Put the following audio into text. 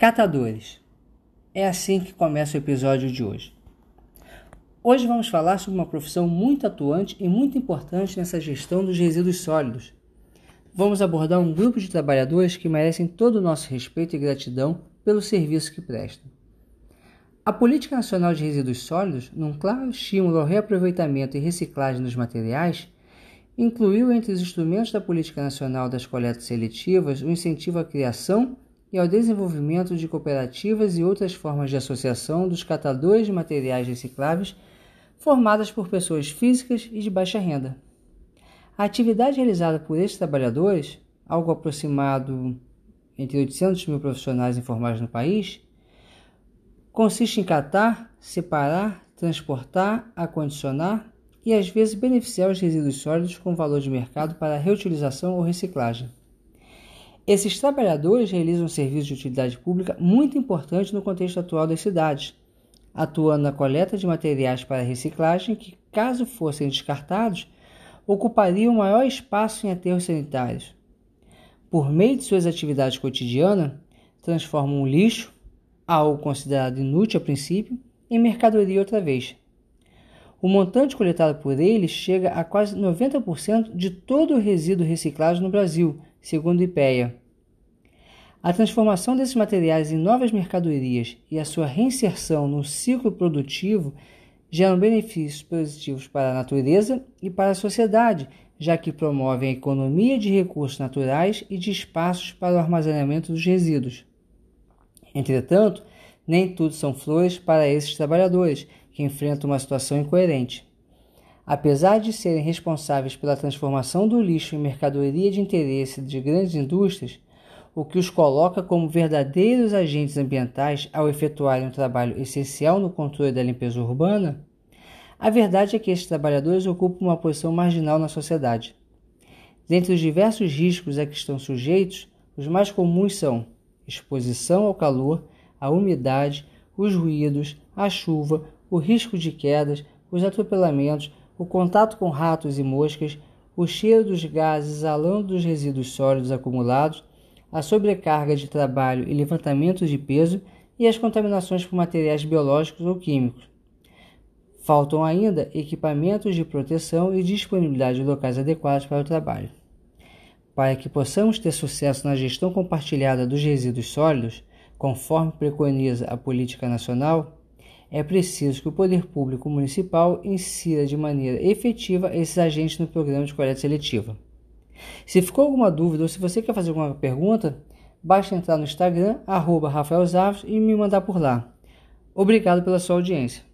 Catadores. É assim que começa o episódio de hoje. Hoje vamos falar sobre uma profissão muito atuante e muito importante nessa gestão dos resíduos sólidos. Vamos abordar um grupo de trabalhadores que merecem todo o nosso respeito e gratidão pelo serviço que prestam. A Política Nacional de Resíduos Sólidos, num claro estímulo ao reaproveitamento e reciclagem dos materiais, incluiu entre os instrumentos da Política Nacional das Coletas Seletivas o incentivo à criação e ao desenvolvimento de cooperativas e outras formas de associação dos catadores de materiais recicláveis formadas por pessoas físicas e de baixa renda. A atividade realizada por estes trabalhadores, algo aproximado entre 800 mil profissionais informados no país, consiste em catar, separar, transportar, acondicionar e às vezes beneficiar os resíduos sólidos com valor de mercado para reutilização ou reciclagem. Esses trabalhadores realizam um serviço de utilidade pública muito importante no contexto atual das cidades, atuando na coleta de materiais para reciclagem que, caso fossem descartados, ocupariam maior espaço em aterros sanitários. Por meio de suas atividades cotidianas, transformam o lixo, algo considerado inútil a princípio, em mercadoria outra vez. O montante coletado por eles chega a quase 90% de todo o resíduo reciclado no Brasil, segundo o IPEA. A transformação desses materiais em novas mercadorias e a sua reinserção no ciclo produtivo geram benefícios positivos para a natureza e para a sociedade, já que promovem a economia de recursos naturais e de espaços para o armazenamento dos resíduos. Entretanto, nem tudo são flores para esses trabalhadores, que enfrentam uma situação incoerente. Apesar de serem responsáveis pela transformação do lixo em mercadoria de interesse de grandes indústrias, o que os coloca como verdadeiros agentes ambientais ao efetuarem um trabalho essencial no controle da limpeza urbana, a verdade é que estes trabalhadores ocupam uma posição marginal na sociedade. Dentre os diversos riscos a que estão sujeitos, os mais comuns são exposição ao calor, a umidade, os ruídos, a chuva, o risco de quedas, os atropelamentos, o contato com ratos e moscas, o cheiro dos gases exalando dos resíduos sólidos acumulados, a sobrecarga de trabalho e levantamento de peso e as contaminações por materiais biológicos ou químicos. Faltam ainda equipamentos de proteção e disponibilidade de locais adequados para o trabalho. Para que possamos ter sucesso na gestão compartilhada dos resíduos sólidos, conforme preconiza a política nacional, é preciso que o poder público municipal insira de maneira efetiva esses agentes no programa de coleta seletiva. Se ficou alguma dúvida ou se você quer fazer alguma pergunta, basta entrar no Instagram, arroba Rafael Zavos, e me mandar por lá. Obrigado pela sua audiência.